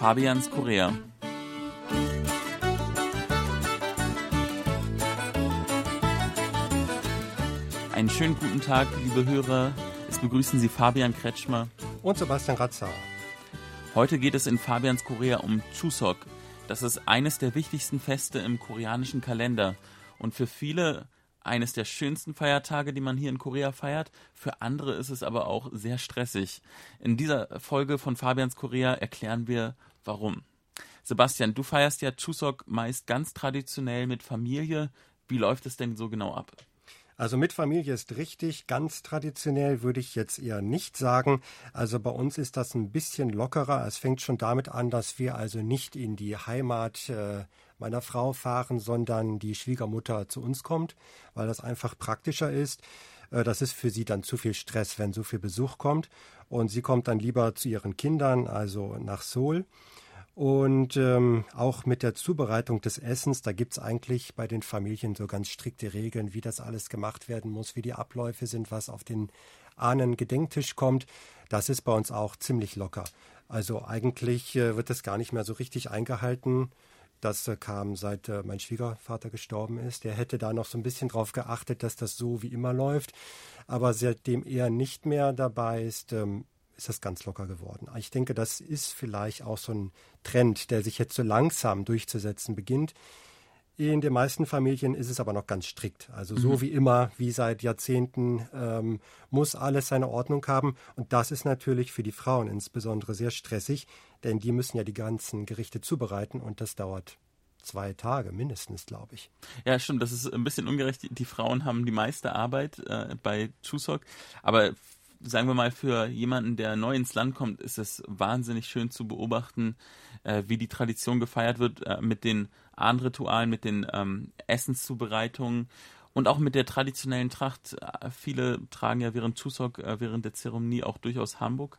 Fabians Korea. Einen schönen guten Tag, liebe Hörer. Es begrüßen Sie Fabian Kretschmer und Sebastian Ratzau. Heute geht es in Fabians Korea um Chuseok. Das ist eines der wichtigsten Feste im koreanischen Kalender und für viele eines der schönsten Feiertage, die man hier in Korea feiert. Für andere ist es aber auch sehr stressig. In dieser Folge von Fabians Korea erklären wir, warum. Sebastian, du feierst ja Chuseok meist ganz traditionell mit Familie. Wie läuft es denn so genau ab? Also mit Familie ist richtig, ganz traditionell würde ich jetzt eher nicht sagen. Also bei uns ist das ein bisschen lockerer. Es fängt schon damit an, dass wir also nicht in die Heimat äh, meiner Frau fahren, sondern die Schwiegermutter zu uns kommt, weil das einfach praktischer ist. Äh, das ist für sie dann zu viel Stress, wenn so viel Besuch kommt. Und sie kommt dann lieber zu ihren Kindern, also nach Seoul. Und ähm, auch mit der Zubereitung des Essens, da gibt es eigentlich bei den Familien so ganz strikte Regeln, wie das alles gemacht werden muss, wie die Abläufe sind, was auf den Ahnen-Gedenktisch kommt. Das ist bei uns auch ziemlich locker. Also eigentlich äh, wird das gar nicht mehr so richtig eingehalten. Das äh, kam seit äh, mein Schwiegervater gestorben ist. Der hätte da noch so ein bisschen drauf geachtet, dass das so wie immer läuft. Aber seitdem er nicht mehr dabei ist, ähm, ist das ganz locker geworden. Ich denke, das ist vielleicht auch so ein Trend, der sich jetzt so langsam durchzusetzen beginnt. In den meisten Familien ist es aber noch ganz strikt. Also so mhm. wie immer, wie seit Jahrzehnten, ähm, muss alles seine Ordnung haben. Und das ist natürlich für die Frauen insbesondere sehr stressig, denn die müssen ja die ganzen Gerichte zubereiten und das dauert zwei Tage mindestens, glaube ich. Ja, stimmt. Das ist ein bisschen ungerecht. Die Frauen haben die meiste Arbeit äh, bei Chuseok, aber sagen wir mal, für jemanden, der neu ins Land kommt, ist es wahnsinnig schön zu beobachten, äh, wie die Tradition gefeiert wird äh, mit den Ahnenritualen, mit den ähm, Essenszubereitungen und auch mit der traditionellen Tracht. Äh, viele tragen ja während Chuseok, äh, während der Zeremonie auch durchaus Hamburg.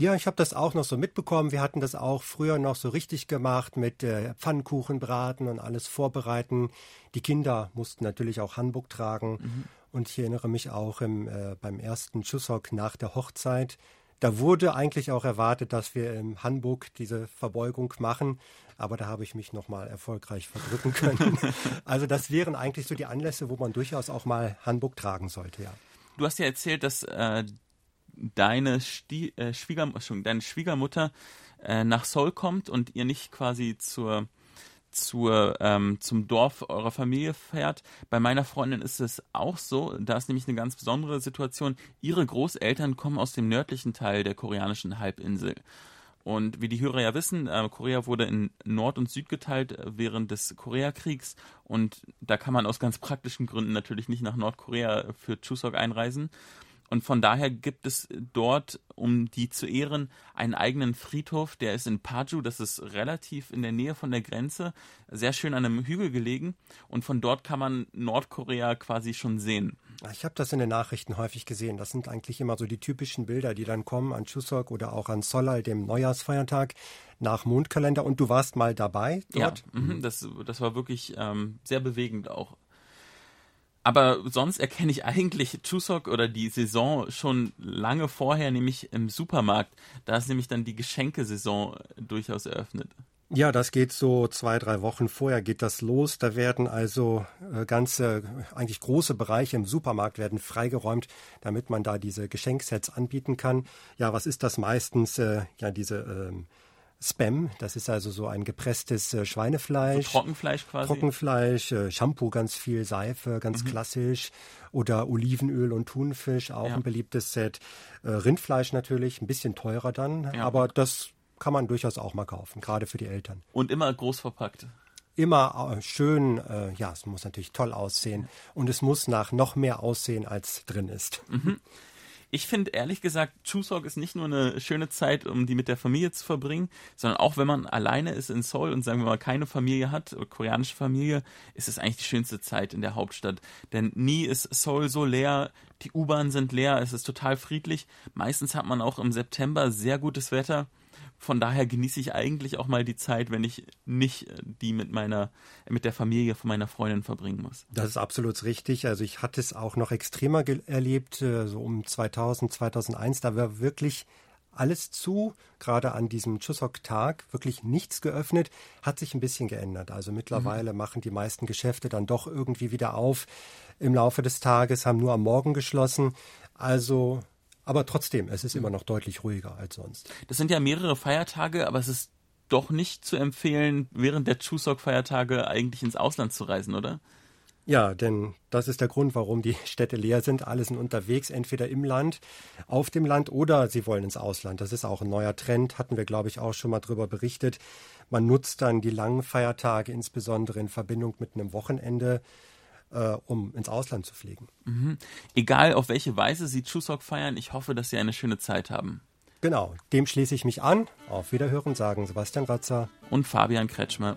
Ja, ich habe das auch noch so mitbekommen. Wir hatten das auch früher noch so richtig gemacht mit äh, Pfannkuchen braten und alles vorbereiten. Die Kinder mussten natürlich auch Hanbok tragen. Mhm. Und ich erinnere mich auch im, äh, beim ersten Chuseok nach der Hochzeit. Da wurde eigentlich auch erwartet, dass wir im Hanbok diese Verbeugung machen. Aber da habe ich mich nochmal erfolgreich verdrücken können. also das wären eigentlich so die Anlässe, wo man durchaus auch mal Hanbok tragen sollte, ja. Du hast ja erzählt, dass äh, deine, Sti äh, Schwieger deine Schwiegermutter äh, nach Seoul kommt und ihr nicht quasi zur, zur, ähm, zum Dorf eurer Familie fährt. Bei meiner Freundin ist es auch so. Da ist nämlich eine ganz besondere Situation. Ihre Großeltern kommen aus dem nördlichen Teil der koreanischen Halbinsel. Und wie die Hörer ja wissen, äh, Korea wurde in Nord und Süd geteilt äh, während des Koreakriegs. Und da kann man aus ganz praktischen Gründen natürlich nicht nach Nordkorea für Chuseok einreisen. Und von daher gibt es dort, um die zu ehren, einen eigenen Friedhof. Der ist in Paju, das ist relativ in der Nähe von der Grenze, sehr schön an einem Hügel gelegen. Und von dort kann man Nordkorea quasi schon sehen. Ich habe das in den Nachrichten häufig gesehen. Das sind eigentlich immer so die typischen Bilder, die dann kommen an Chuseok oder auch an Solal, dem Neujahrsfeiertag, nach Mondkalender. Und du warst mal dabei dort? Ja, mh, das, das war wirklich ähm, sehr bewegend auch. Aber sonst erkenne ich eigentlich Chuseok oder die Saison schon lange vorher, nämlich im Supermarkt. Da ist nämlich dann die Geschenkesaison durchaus eröffnet. Ja, das geht so zwei, drei Wochen vorher geht das los. Da werden also äh, ganze, eigentlich große Bereiche im Supermarkt werden freigeräumt, damit man da diese Geschenksets anbieten kann. Ja, was ist das meistens? Äh, ja, diese ähm, Spam, das ist also so ein gepresstes äh, Schweinefleisch. So Trockenfleisch quasi. Trockenfleisch, äh, Shampoo ganz viel, Seife ganz mhm. klassisch oder Olivenöl und Thunfisch, auch ja. ein beliebtes Set. Äh, Rindfleisch natürlich, ein bisschen teurer dann, ja. aber das kann man durchaus auch mal kaufen, gerade für die Eltern. Und immer groß verpackt immer äh, schön, äh, ja, es muss natürlich toll aussehen und es muss nach noch mehr aussehen, als drin ist. Mhm. Ich finde ehrlich gesagt, Chuseok ist nicht nur eine schöne Zeit, um die mit der Familie zu verbringen, sondern auch wenn man alleine ist in Seoul und sagen wir mal keine Familie hat, koreanische Familie, ist es eigentlich die schönste Zeit in der Hauptstadt. Denn nie ist Seoul so leer, die U-Bahnen sind leer, es ist total friedlich. Meistens hat man auch im September sehr gutes Wetter von daher genieße ich eigentlich auch mal die Zeit, wenn ich nicht äh, die mit meiner, mit der Familie von meiner Freundin verbringen muss. Das ist absolut richtig. Also ich hatte es auch noch extremer erlebt, äh, so um 2000, 2001. Da war wirklich alles zu, gerade an diesem Chuseok-Tag wirklich nichts geöffnet, hat sich ein bisschen geändert. Also mittlerweile mhm. machen die meisten Geschäfte dann doch irgendwie wieder auf im Laufe des Tages, haben nur am Morgen geschlossen. Also aber trotzdem, es ist immer noch deutlich ruhiger als sonst. Das sind ja mehrere Feiertage, aber es ist doch nicht zu empfehlen, während der Chuseok-Feiertage eigentlich ins Ausland zu reisen, oder? Ja, denn das ist der Grund, warum die Städte leer sind. Alle sind unterwegs, entweder im Land, auf dem Land oder sie wollen ins Ausland. Das ist auch ein neuer Trend, hatten wir, glaube ich, auch schon mal drüber berichtet. Man nutzt dann die langen Feiertage, insbesondere in Verbindung mit einem Wochenende, äh, um ins Ausland zu fliegen. Mhm. Egal auf welche Weise Sie Chuseok feiern, ich hoffe, dass Sie eine schöne Zeit haben. Genau, dem schließe ich mich an. Auf Wiederhören sagen Sebastian Ratzer und Fabian Kretschmer.